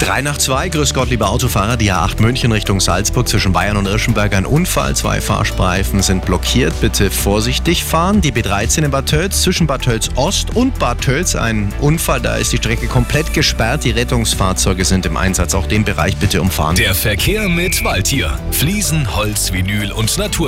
3 nach 2, grüß Gott, liebe Autofahrer. Die A8 München Richtung Salzburg zwischen Bayern und Irschenberg ein Unfall. Zwei Fahrstreifen sind blockiert. Bitte vorsichtig fahren. Die B13 in Bad Tölz zwischen Bad Tölz Ost und Bad Tölz ein Unfall. Da ist die Strecke komplett gesperrt. Die Rettungsfahrzeuge sind im Einsatz. Auch den Bereich bitte umfahren. Der Verkehr mit Waldtier. Fliesen, Holz, Vinyl und Natur.